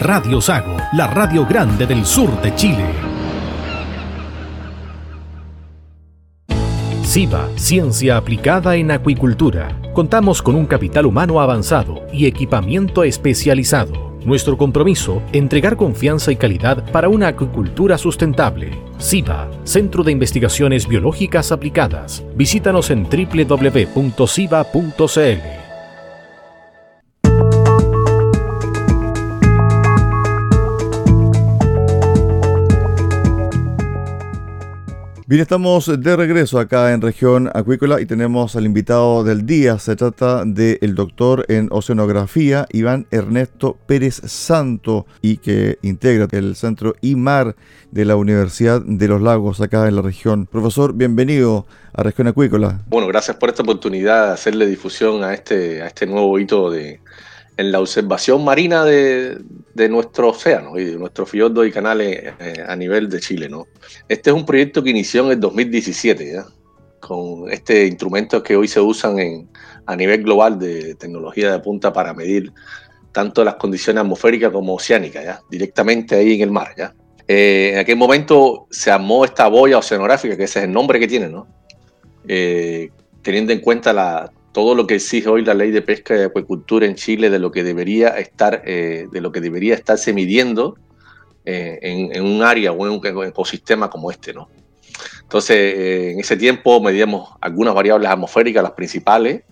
Radio Sago, la radio grande del sur de Chile. SIBA, Ciencia Aplicada en Acuicultura. Contamos con un capital humano avanzado y equipamiento especializado. Nuestro compromiso, entregar confianza y calidad para una acuicultura sustentable. SIBA, Centro de Investigaciones Biológicas Aplicadas. Visítanos en www.siba.cl. Bien, estamos de regreso acá en región acuícola y tenemos al invitado del día. Se trata del doctor en oceanografía Iván Ernesto Pérez Santo y que integra el centro IMAR de la Universidad de los Lagos acá en la región. Profesor, bienvenido a región acuícola. Bueno, gracias por esta oportunidad de hacerle difusión a este, a este nuevo hito de, en la observación marina de, nuestro océano y de nuestros fiordos y canales eh, a nivel de Chile. ¿no? Este es un proyecto que inició en el 2017, con este instrumento que hoy se usan en, a nivel global de tecnología de punta para medir tanto las condiciones atmosféricas como oceánicas, ¿ya? directamente ahí en el mar. ¿ya? Eh, en aquel momento se armó esta boya oceanográfica, que ese es el nombre que tiene, ¿no? Eh, teniendo en cuenta la, todo lo que exige hoy la ley de pesca y acuicultura en Chile de lo que debería estar, eh, de lo que debería estarse midiendo eh, en, un área o en un ecosistema como este, ¿no? Entonces, eh, en ese tiempo medíamos algunas variables atmosféricas, las principales,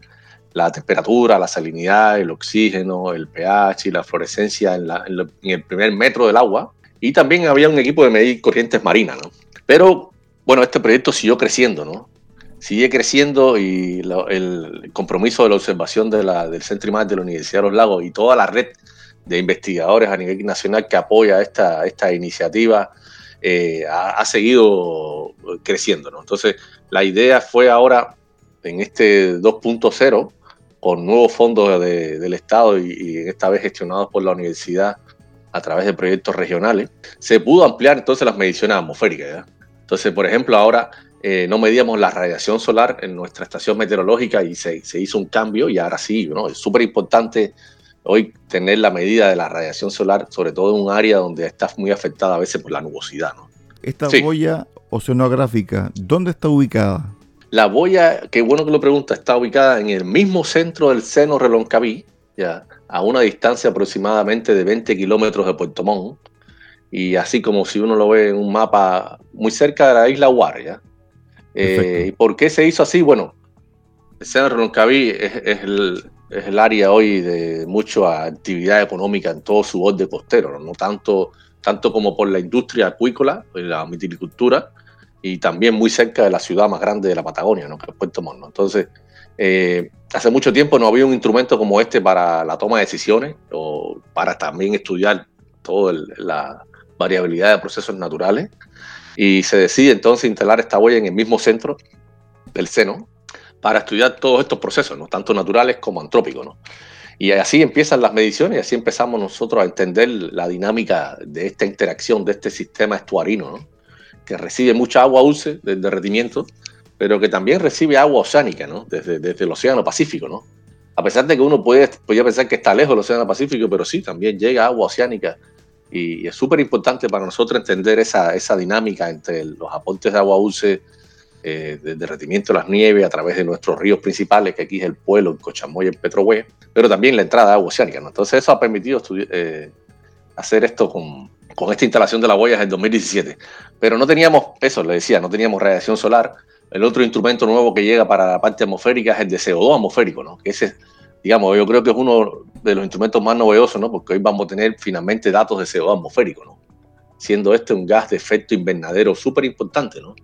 la temperatura, la salinidad, el oxígeno, el pH y la fluorescencia en, en el primer metro del agua. Y también había un equipo de medir corrientes marinas, ¿no? Pero, bueno, este proyecto siguió creciendo, ¿no? Sigue creciendo y el compromiso de la observación de la, del Centro IMAR de la Universidad de los Lagos y toda la red de investigadores a nivel nacional que apoya esta, esta iniciativa eh, ha, seguido creciendo. Entonces, la idea fue ahora, en este 2.0, con nuevos fondos del Estado y, esta vez gestionados por la universidad a través de proyectos regionales, se pudo ampliar entonces las mediciones atmosféricas. Entonces, por ejemplo, ahora eh, no medíamos la radiación solar en nuestra estación meteorológica y se, hizo un cambio y ahora sí, ¿no? es súper importante hoy tener la medida de la radiación solar, sobre todo en un área donde está muy afectada a veces por la nubosidad. ¿no? Esta boya oceanográfica, ¿dónde está ubicada? La boya, qué bueno que lo pregunta, está ubicada en el mismo centro del seno Reloncaví, ya, a una distancia aproximadamente de 20 kilómetros de Puerto Montt, y así como si uno lo ve en un mapa muy cerca de la isla Guardia. Eh, ¿Y por qué se hizo así? Bueno, Seno Roncaví es, el, es, el, área hoy de mucha actividad económica en todo su borde costero, ¿no? tanto, tanto como por la industria acuícola, la mitilicultura, y también muy cerca de la ciudad más grande de la Patagonia, ¿no? que es Puerto Montt. Entonces, eh, hace mucho tiempo no había un instrumento como este para la toma de decisiones o para también estudiar toda la variabilidad de procesos naturales y se decide entonces instalar esta huella en el mismo centro del seno para estudiar todos estos procesos, ¿no? tanto naturales como antrópicos. ¿no? Y así empiezan las mediciones y así empezamos nosotros a entender la dinámica de esta interacción, de este sistema estuarino, ¿no? que recibe mucha agua dulce del derretimiento, pero que también recibe agua oceánica, ¿no? Desde, el Océano Pacífico, ¿no? A pesar de que uno puede, podría pensar que está lejos del Océano Pacífico, pero sí, también llega agua oceánica y, es súper importante para nosotros entender esa, esa dinámica entre los aportes de agua dulce, eh, de derretimiento de las nieves a través de nuestros ríos principales, que aquí es el Pueblo, el Cochamoy el Petrohue, pero también la entrada de agua oceánica. Entonces eso ha permitido eh, hacer esto con, con, esta instalación de la boya en 2017. Pero no teníamos, eso le decía, no teníamos radiación solar. El otro instrumento nuevo que llega para la parte atmosférica es el de CO2 atmosférico, ¿no? que ese, digamos, yo creo que es uno de los instrumentos más novedosos, ¿no? porque hoy vamos a tener finalmente datos de CO2 atmosférico, ¿no? siendo este un gas de efecto invernadero súper importante, ¿no?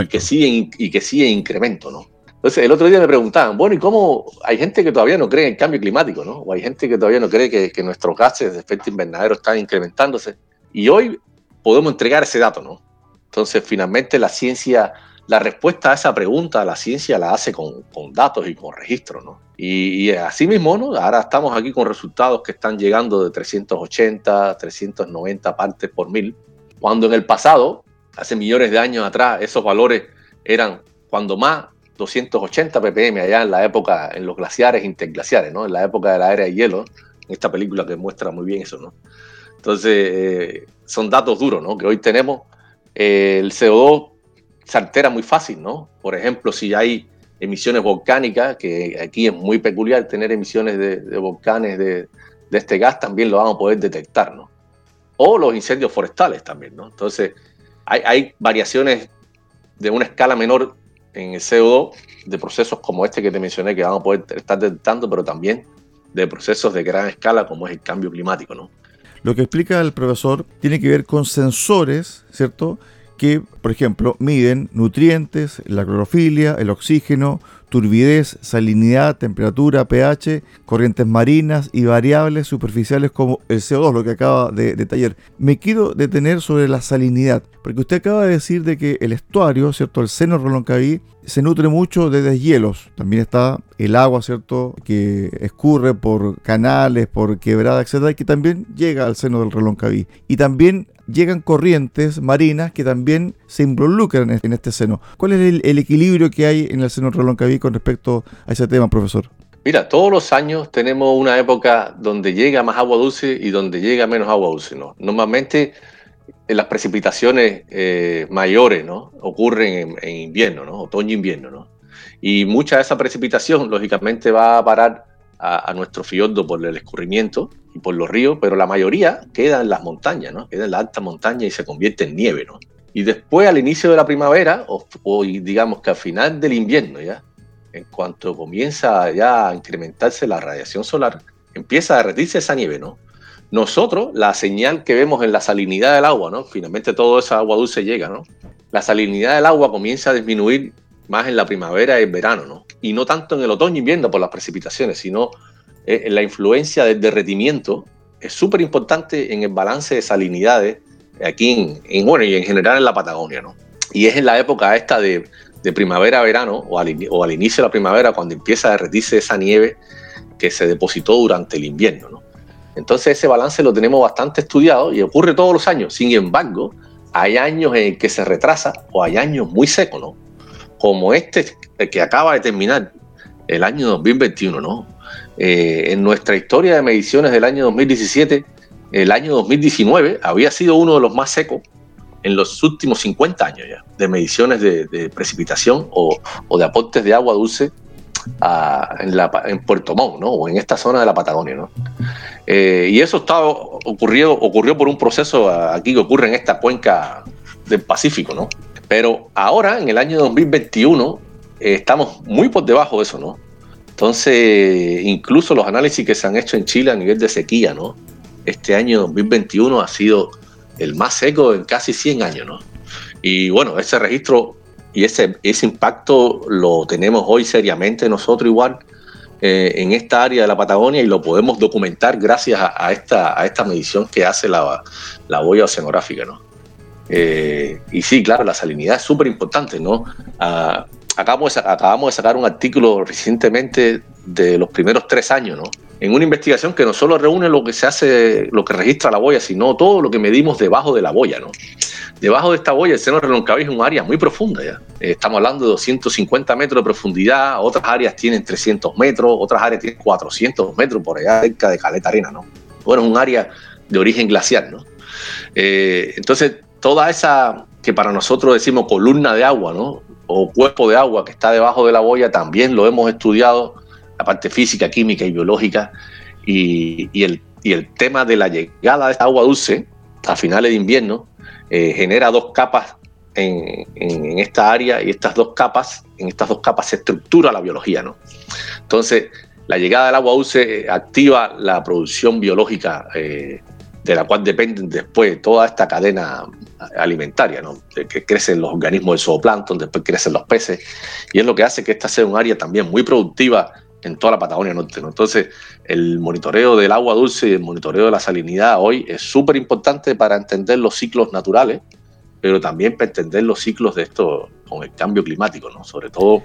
Y que, sigue, y que sigue en incremento, ¿no? Entonces, el otro día me preguntaban, bueno, ¿y cómo hay gente que todavía no cree en cambio climático, ¿no? O hay gente que todavía no cree que, que nuestros gases de efecto invernadero están incrementándose. Y hoy podemos entregar ese dato, ¿no? Entonces, finalmente la ciencia, la respuesta a esa pregunta, la ciencia la hace con, con datos y con registros, ¿no? Y, y, así mismo, ¿no? Ahora estamos aquí con resultados que están llegando de 380, 390 partes por mil, cuando en el pasado, hace millones de años atrás, esos valores eran cuando más 280 ppm allá en la época, en los glaciares interglaciares, ¿no? En la época de la era de hielo, en esta película que muestra muy bien eso, ¿no? Entonces, eh, son datos duros, ¿no? Que hoy tenemos. Eh, el CO2 se altera muy fácil, ¿no? Por ejemplo, si hay emisiones volcánicas, que aquí es muy peculiar tener emisiones de, volcanes de, de, este gas, también lo vamos a poder detectar, ¿no? O los incendios forestales también, ¿no? Entonces, hay, hay variaciones de una escala menor en el CO2 de procesos como este que te mencioné que vamos a poder estar detectando, pero también de procesos de gran escala como es el cambio climático, ¿no? Lo que explica el profesor tiene que ver con sensores, ¿cierto? Que, por ejemplo, miden nutrientes, la clorofilia, el oxígeno, turbidez, salinidad, temperatura, pH, corrientes marinas y variables superficiales como el CO2, lo que acaba de detallar. Me quiero detener sobre la salinidad, porque usted acaba de decir de que el estuario, ¿cierto? El seno Reloncaví se nutre mucho de deshielos. También está el agua, ¿cierto? Que escurre por canales, por quebradas, etcétera, que también llega al seno del Reloncaví. Y también llegan corrientes marinas que también se involucran en este seno. ¿Cuál es el, equilibrio que hay en el seno Reloncaví con respecto a ese tema, profesor? Mira, todos los años tenemos una época donde llega más agua dulce y donde llega menos agua dulce. ¿no? Normalmente las precipitaciones eh, mayores ¿no? ocurren en, invierno, ¿no? otoño e invierno. ¿no? Y mucha de esa precipitación, lógicamente, va a parar a, nuestro fiordo por el escurrimiento y por los ríos, pero la mayoría queda en las montañas, ¿no? queda en la alta montaña y se convierte en nieve. ¿no? Y después, al inicio de la primavera, o, digamos que al final del invierno, ya, en cuanto comienza ya a incrementarse la radiación solar, empieza a derretirse esa nieve, ¿no? Nosotros, la señal que vemos en la salinidad del agua, ¿no? Finalmente todo esa agua dulce llega, ¿no? La salinidad del agua comienza a disminuir más en la primavera y el verano, ¿no? Y no tanto en el otoño y invierno por las precipitaciones, sino eh, en la influencia del derretimiento es súper importante en el balance de salinidades aquí en, bueno, y en general en la Patagonia, ¿no? Y es en la época esta de, primavera-verano o o al inicio de la primavera cuando empieza a derretirse esa nieve que se depositó durante el invierno, ¿no? Entonces ese balance lo tenemos bastante estudiado y ocurre todos los años. Sin embargo, hay años en que se retrasa o hay años muy secos, ¿no? Como este que acaba de terminar, el año 2021, ¿no? Eh, en nuestra historia de mediciones del año 2017, el año 2019 había sido uno de los más secos en los últimos 50 años ya, de mediciones de, precipitación o, de aportes de agua dulce en, Puerto Montt, ¿no? O en esta zona de la Patagonia, ¿no? Eh, y eso está ocurrió, ocurrió por un proceso aquí que ocurre en esta cuenca del Pacífico, ¿no? Pero ahora, en el año 2021, eh, estamos muy por debajo de eso, ¿no? Entonces, incluso los análisis que se han hecho en Chile a nivel de sequía, ¿no? Este año 2021 ha sido el más seco en casi 100 años, ¿no? Y bueno, ese registro y ese, ese impacto lo tenemos hoy seriamente nosotros igual eh, en esta área de la Patagonia y lo podemos documentar gracias a, esta, a esta medición que hace la, la boya oceanográfica. ¿no? Eh, y sí, claro, la salinidad es súper importante. ¿no? Ah, acabamos, de, acabamos de sacar un artículo recientemente de los primeros tres años, ¿no? en una investigación que no solo reúne lo que se hace, lo que registra la boya, sino todo lo que medimos debajo de la boya. ¿no? Debajo de esta boya, el seno reloncaví es un área muy profunda ya. Eh, estamos hablando de 250 metros de profundidad, otras áreas tienen 300 metros, otras áreas tienen 400 metros por allá cerca de Caleta Arena, ¿no? Bueno, es un área de origen glacial, ¿no? Eh, entonces, toda esa que para nosotros decimos columna de agua, ¿no? O cuerpo de agua que está debajo de la boya, también lo hemos estudiado, la parte física, química y biológica, y, el, y el tema de la llegada de esta agua dulce a finales de invierno eh, genera dos capas en, esta área y estas dos capas, en estas dos capas se estructura la biología, ¿no? Entonces, la llegada del agua dulce activa la producción biológica eh, de la cual dependen después toda esta cadena alimentaria, ¿no? que crecen los organismos del zooplancton, después crecen los peces, y es lo que hace que esta sea un área también muy productiva en toda la Patagonia Norte. ¿no? Entonces, el monitoreo del agua dulce y el monitoreo de la salinidad hoy es súper importante para entender los ciclos naturales, pero también para entender los ciclos de esto con el cambio climático, ¿no? sobre todo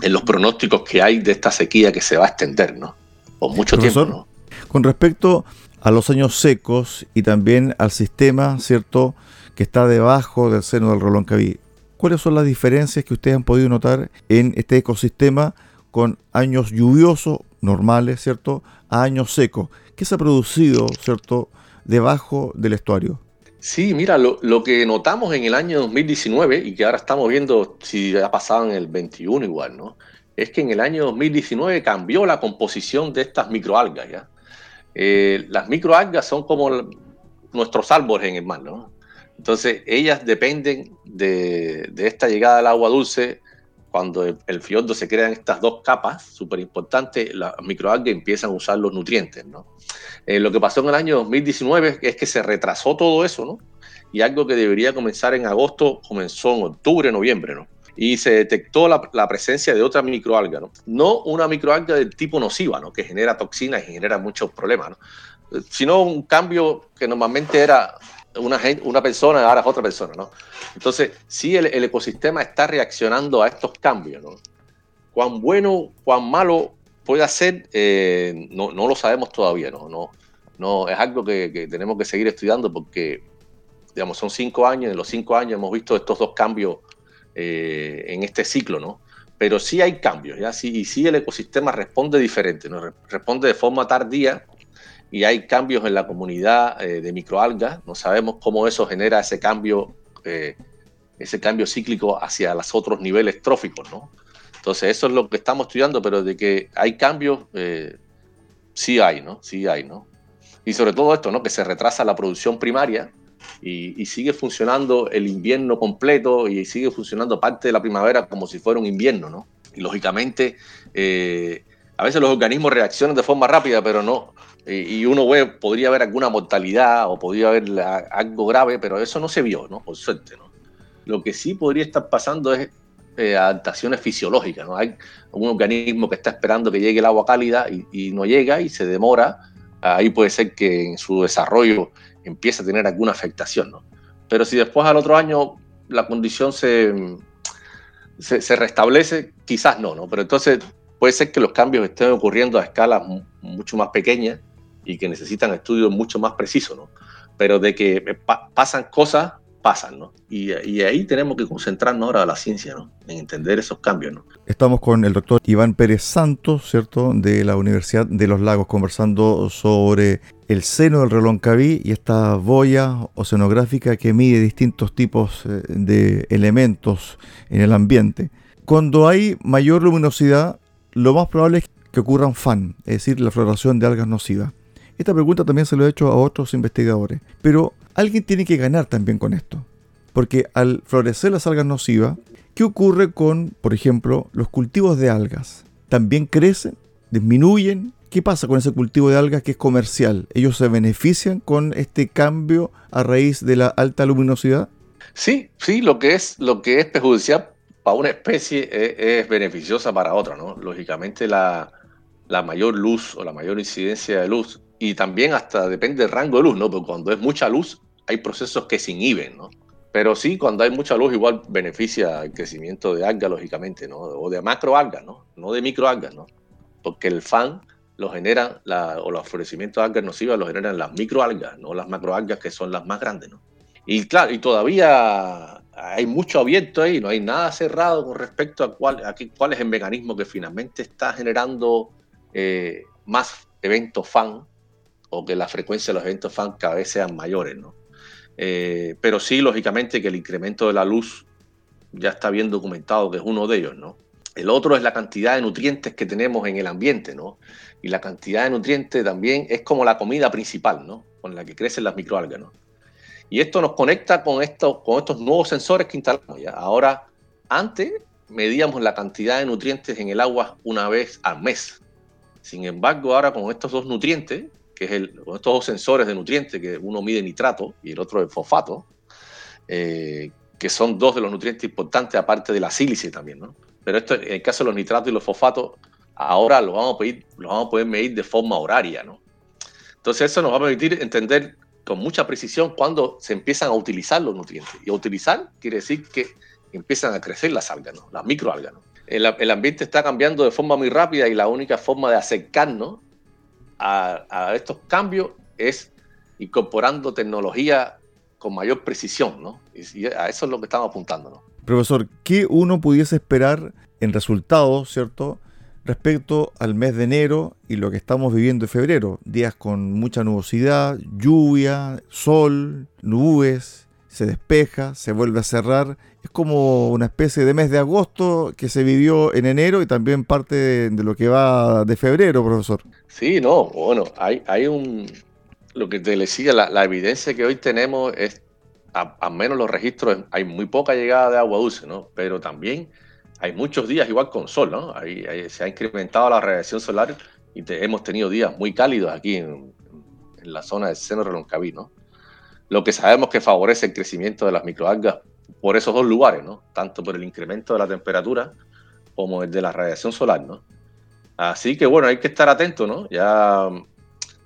en los pronósticos que hay de esta sequía que se va a extender ¿no? por mucho tiempo. ¿no? Con respecto a los años secos y también al sistema, ¿cierto?, que está debajo del seno del Rolón Caví. ¿Cuáles son las diferencias que ustedes han podido notar en este ecosistema con años lluviosos normales, ¿cierto?, a años secos. ¿Qué se ha producido, ¿cierto?, debajo del estuario. Sí, mira, lo, que notamos en el año 2019 y que ahora estamos viendo si ha pasado en el 21 igual, ¿no? Es que en el año 2019 cambió la composición de estas microalgas, ¿ya? Eh, las microalgas son como nuestros árboles en el mar, ¿no? Entonces, ellas dependen de, esta llegada del agua dulce cuando el, fiordo se crean estas dos capas, súper importante, las microalgas empiezan a usar los nutrientes. ¿no? Eh, lo que pasó en el año 2019 es que se retrasó todo eso, ¿no? y algo que debería comenzar en agosto comenzó en octubre, noviembre. ¿no? Y se detectó la, la, presencia de otra microalga, ¿no? No una microalga del tipo nociva, ¿no? Que genera toxinas y genera muchos problemas, ¿no? Sino un cambio que normalmente era una, una persona, ahora es otra persona, ¿no? Entonces, sí, el, ecosistema está reaccionando a estos cambios, ¿no? Cuán bueno, cuán malo puede ser, eh, no, no, lo sabemos todavía, ¿no? no, no es algo que, tenemos que seguir estudiando porque, digamos, son cinco años, en los cinco años hemos visto estos dos cambios eh, en este ciclo, ¿no? Pero sí hay cambios, ¿ya? Sí, y sí el ecosistema responde diferente, ¿no? Responde de forma tardía y hay cambios en la comunidad eh, de microalgas. No sabemos cómo eso genera ese cambio, eh, ese cambio cíclico hacia los otros niveles tróficos, ¿no? Entonces eso es lo que estamos estudiando, pero de que hay cambios, eh, sí hay, ¿no? Sí hay, ¿no? Y sobre todo esto, ¿no? Que se retrasa la producción primaria y, y sigue funcionando el invierno completo y sigue funcionando parte de la primavera como si fuera un invierno, ¿no? Y lógicamente, a veces los organismos reaccionan de forma rápida, pero no, y uno podría haber alguna mortalidad o podría haber algo grave, pero eso no se vio, ¿no? Por suerte, ¿no? Lo que sí podría estar pasando es eh, adaptaciones fisiológicas, ¿no? Hay un organismo que está esperando que llegue el agua cálida y, no llega y se demora, ahí puede ser que en su desarrollo empiece a tener alguna afectación, ¿no? Pero si después al otro año la condición se, se, restablece, quizás no, ¿no? Pero entonces puede ser que los cambios estén ocurriendo a escalas mucho más pequeñas y que necesitan estudios mucho más precisos, ¿no? Pero de que pasan cosas, pasan, ¿no? Y, ahí tenemos que concentrarnos ahora a la ciencia, ¿no? En entender esos cambios, ¿no? Estamos con el doctor Iván Pérez Santos, ¿cierto? De la Universidad de los Lagos, conversando sobre el seno del reloncaví y esta boya oceanográfica que mide distintos tipos eh, de elementos en el ambiente. Cuando hay mayor luminosidad, lo más probable es que ocurran FAN, es decir, la floración de algas nocivas. Esta pregunta también se lo he hecho a otros investigadores. Pero alguien tiene que ganar también con esto. Porque al florecer las algas nocivas, ¿qué ocurre con, por ejemplo, los cultivos de algas? ¿También crecen? ¿Disminuyen? ¿Qué pasa con ese cultivo de algas que es comercial? ¿Ellos se benefician con este cambio a raíz de la alta luminosidad? Sí, sí, lo que es, lo que es perjudicial para una especie es, beneficiosa para otra, ¿no? Lógicamente la, la mayor luz o la mayor incidencia de luz y también hasta depende del rango de luz, ¿no? Porque cuando es mucha luz hay procesos que se inhiben, ¿no? Pero sí, cuando hay mucha luz igual beneficia el crecimiento de algas, lógicamente, ¿no? O de macroalgas, ¿no? No de microalgas, ¿no? Porque el fan lo generan, la, o los florecimientos de algas nocivas lo generan las microalgas, no las macroalgas que son las más grandes, ¿no? Y claro, y todavía hay mucho abierto ahí, no hay nada cerrado con respecto a cuál, a cuál es el mecanismo que finalmente está generando eh, más eventos fan o que la frecuencia de los eventos fan cada vez sean mayores, ¿no? Eh, pero sí, lógicamente, que el incremento de la luz ya está bien documentado que es uno de ellos, ¿no? El otro es la cantidad de nutrientes que tenemos en el ambiente, ¿no? Y la cantidad de nutrientes también es como la comida principal, ¿no? Con la que crecen las microalgas, ¿no? Y esto nos conecta con, esto, con estos nuevos sensores que instalamos ya. Ahora, antes medíamos la cantidad de nutrientes en el agua una vez al mes. Sin embargo, ahora con estos dos nutrientes, que es el, con estos dos sensores de nutrientes, que uno mide nitrato y el otro el fosfato, eh, que son dos de los nutrientes importantes, aparte de la sílice también, ¿no? Pero esto, en el caso de los nitratos y los fosfatos, ahora los vamos a, pedir, los vamos a poder medir de forma horaria, ¿no? Entonces eso nos va a permitir entender con mucha precisión cuando se empiezan a utilizar los nutrientes. Y utilizar quiere decir que empiezan a crecer las algas, ¿no? las microalgas. El, el, ambiente está cambiando de forma muy rápida y la única forma de acercarnos a, a estos cambios es incorporando tecnología con mayor precisión, ¿no? Y a eso es lo que estamos apuntando, ¿no? Profesor, ¿qué uno pudiese esperar en resultados, ¿cierto? Respecto al mes de enero y lo que estamos viviendo en febrero. Días con mucha nubosidad, lluvia, sol, nubes, se despeja, se vuelve a cerrar. Es como una especie de mes de agosto que se vivió en enero y también parte de, lo que va de febrero, profesor. Sí, no, bueno, hay, hay un... Lo que te decía, la, la evidencia que hoy tenemos es, al menos los registros, hay muy poca llegada de agua dulce, ¿no? Pero también hay muchos días igual con sol, ¿no? se ha incrementado la radiación solar y hemos tenido días muy cálidos aquí en, la zona del seno reloncaví, ¿no? Lo que sabemos que favorece el crecimiento de las microalgas por esos dos lugares, ¿no? Tanto por el incremento de la temperatura como el de la radiación solar, ¿no? Así que bueno, hay que estar atento, ¿no? Ya,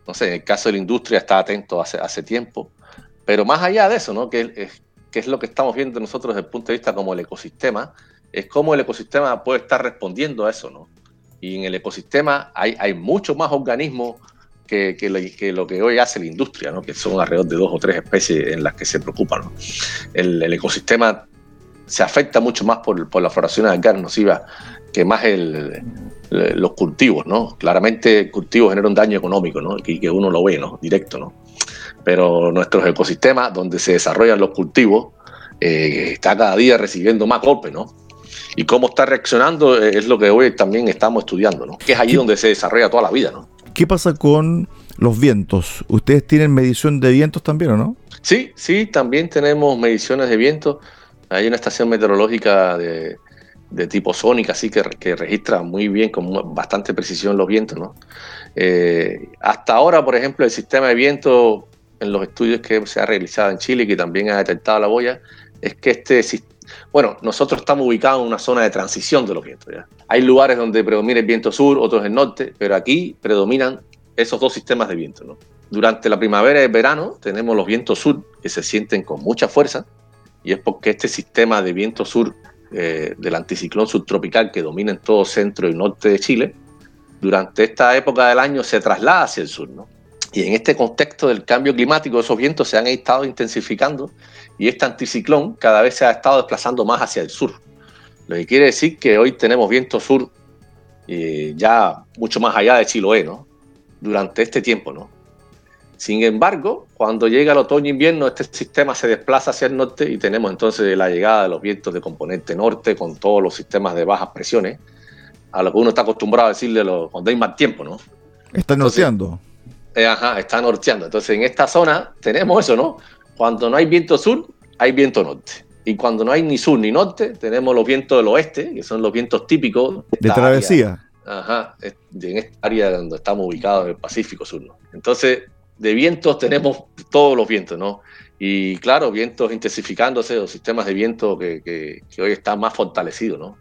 no sé, en el caso de la industria está atento hace, hace tiempo, pero más allá de eso, ¿no? Que es, que es lo que estamos viendo nosotros desde el punto de vista como el ecosistema, es cómo el ecosistema puede estar respondiendo a eso, ¿no? Y en el ecosistema hay, hay mucho más organismos que, lo, que hoy hace la industria, ¿no? Que son alrededor de dos o tres especies en las que se preocupan, ¿no? el, ecosistema se afecta mucho más por, por la floración de algas nocivas que más el, los cultivos, ¿no? Claramente cultivos generan un daño económico, ¿no? Y que uno lo ve, ¿no? Directo, ¿no? Pero nuestros ecosistemas, donde se desarrollan los cultivos, eh, está cada día recibiendo más golpes, ¿no? Y cómo está reaccionando es lo que hoy también estamos estudiando, ¿no? Que es allí donde se desarrolla toda la vida, ¿no? ¿Qué pasa con los vientos? ¿Ustedes tienen medición de vientos también o no? Sí, sí, también tenemos mediciones de vientos. Hay una estación meteorológica de, tipo sónica, así que, que, registra muy bien, con bastante precisión los vientos, ¿no? Eh, hasta ahora, por ejemplo, el sistema de viento, en los estudios que se ha realizado en Chile, que también ha detectado la boya, es que este sistema bueno, nosotros estamos ubicados en una zona de transición de los vientos. Hay lugares donde predomina el viento sur, otros el norte, pero aquí predominan esos dos sistemas de viento. Durante la primavera y el verano tenemos los vientos sur que se sienten con mucha fuerza y es porque este sistema de viento sur eh, del anticiclón subtropical que domina en todo centro y norte de Chile, durante esta época del año se traslada hacia el sur. ¿no? Y en este contexto del cambio climático, esos vientos se han estado intensificando y este anticiclón cada vez se ha estado desplazando más hacia el sur. Lo que quiere decir que hoy tenemos viento sur eh, ya mucho más allá de Chiloé, ¿no? Durante este tiempo, ¿no? Sin embargo, cuando llega el otoño-invierno, este sistema se desplaza hacia el norte y tenemos entonces la llegada de los vientos de componente norte con todos los sistemas de bajas presiones, a lo que uno está acostumbrado a decirle cuando hay más tiempo, ¿no? Está norteando. Eh, ajá, está norteando. Entonces, en esta zona tenemos eso, ¿no? Cuando no hay viento sur, hay viento norte. Y cuando no hay ni sur ni norte, tenemos los vientos del oeste, que son los vientos típicos. De, travesía. ajá, en esta área donde estamos ubicados, en el Pacífico Sur. ¿no? Entonces, de vientos tenemos todos los vientos, ¿no? Y claro, vientos intensificándose, o sistemas de viento que, que hoy están más fortalecidos, ¿no?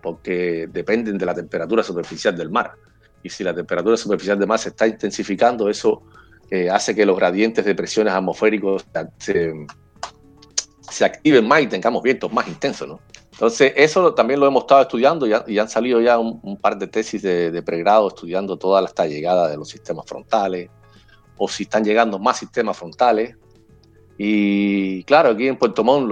Porque dependen de la temperatura superficial del mar y si la temperatura superficial de mar se está intensificando, eso eh, hace que los gradientes de presiones atmosféricos se, activen más y tengamos vientos más intensos, ¿no? Entonces, eso también lo hemos estado estudiando y, han salido ya un, par de tesis de, pregrado estudiando toda esta llegada de los sistemas frontales, o si están llegando más sistemas frontales, Y claro, aquí en Puerto Montt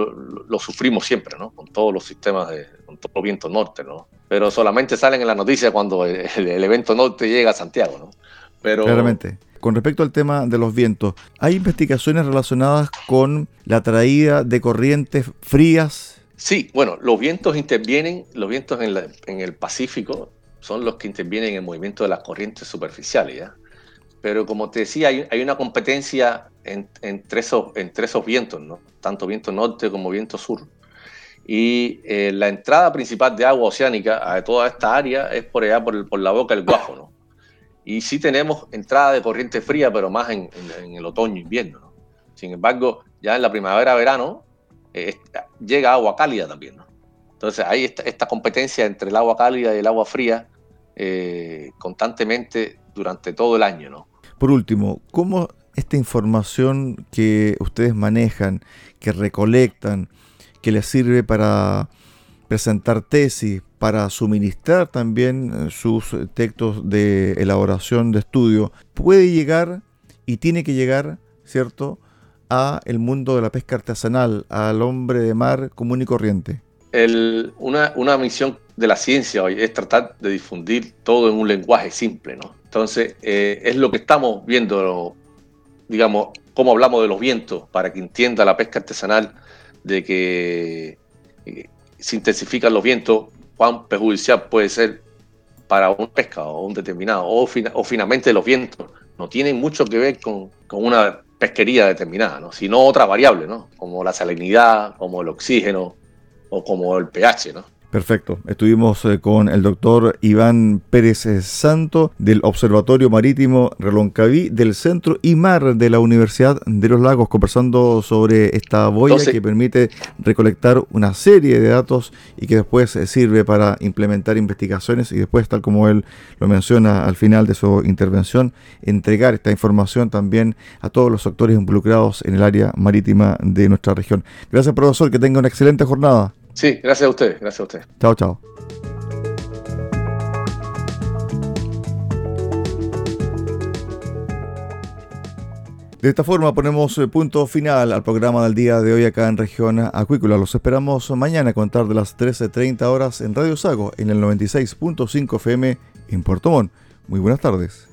lo, sufrimos siempre, ¿no? Con todos los sistemas, de, con todos los vientos norte, ¿no? Pero solamente salen en las noticias cuando el, evento norte llega a Santiago, ¿no? Pero... Claramente. Con respecto al tema de los vientos, ¿hay investigaciones relacionadas con la traída de corrientes frías? Sí, bueno, los vientos intervienen, los vientos en, el Pacífico son los que intervienen en el movimiento de las corrientes superficiales, ¿ya? Pero como te decía, hay, una competencia entre, esos, vientos, ¿no? tanto viento norte como viento sur. Y eh, la entrada principal de agua oceánica a toda esta área es por allá, por, la boca del Guajo. ¿no? Y sí tenemos entrada de corriente fría, pero más en, el otoño-invierno. ¿no? Sin embargo, ya en la primavera-verano eh, llega agua cálida también. ¿no? Entonces hay esta, competencia entre el agua cálida y el agua fría eh, constantemente durante todo el año. ¿no? Por último, ¿cómo esta información que ustedes manejan, que recolectan, que les sirve para presentar tesis, para suministrar también eh, sus textos de elaboración de estudio, puede llegar y tiene que llegar, ¿cierto?, a el mundo de la pesca artesanal, al hombre de mar común y corriente. una, una misión de la ciencia hoy es tratar de difundir todo en un lenguaje simple, ¿no? Entonces, eh, es lo que estamos viendo, digamos, cómo hablamos de los vientos, para que entienda la pesca artesanal, de que se intensifican los vientos, cuán perjudicial puede ser para un pesca o un determinado, o, finalmente los vientos no tienen mucho que ver con, una pesquería determinada, ¿no? sino otra variable, ¿no? como la salinidad, como el oxígeno o como el pH. ¿no? Perfecto. Estuvimos eh, con el doctor Iván Pérez Santo del Observatorio Marítimo Reloncaví del Centro IMAR de la Universidad de los Lagos conversando sobre esta boya que permite recolectar una serie de datos y que después eh, sirve para implementar investigaciones y después, tal como él lo menciona al final de su intervención, entregar esta información también a todos los actores involucrados en el área marítima de nuestra región. Gracias, profesor. Que tenga una excelente jornada. Sí, gracias a usted, gracias a usted. Chao, chao. De esta forma ponemos eh, punto final al programa del día de hoy acá en región acuícola. Los esperamos mañana a contar de las 13.30 horas en Radio Sago en el 96.5 FM en Puerto Montt. Muy buenas tardes.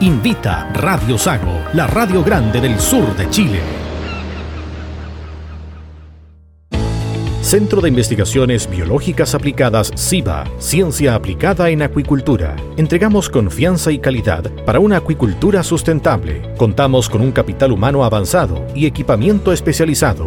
invita Radio Sago, la radio grande del sur de Chile. Centro de Investigaciones Biológicas Aplicadas CIBA, Ciencia Aplicada en Acuicultura. Entregamos confianza y calidad para una acuicultura sustentable. Contamos con un capital humano avanzado y equipamiento especializado.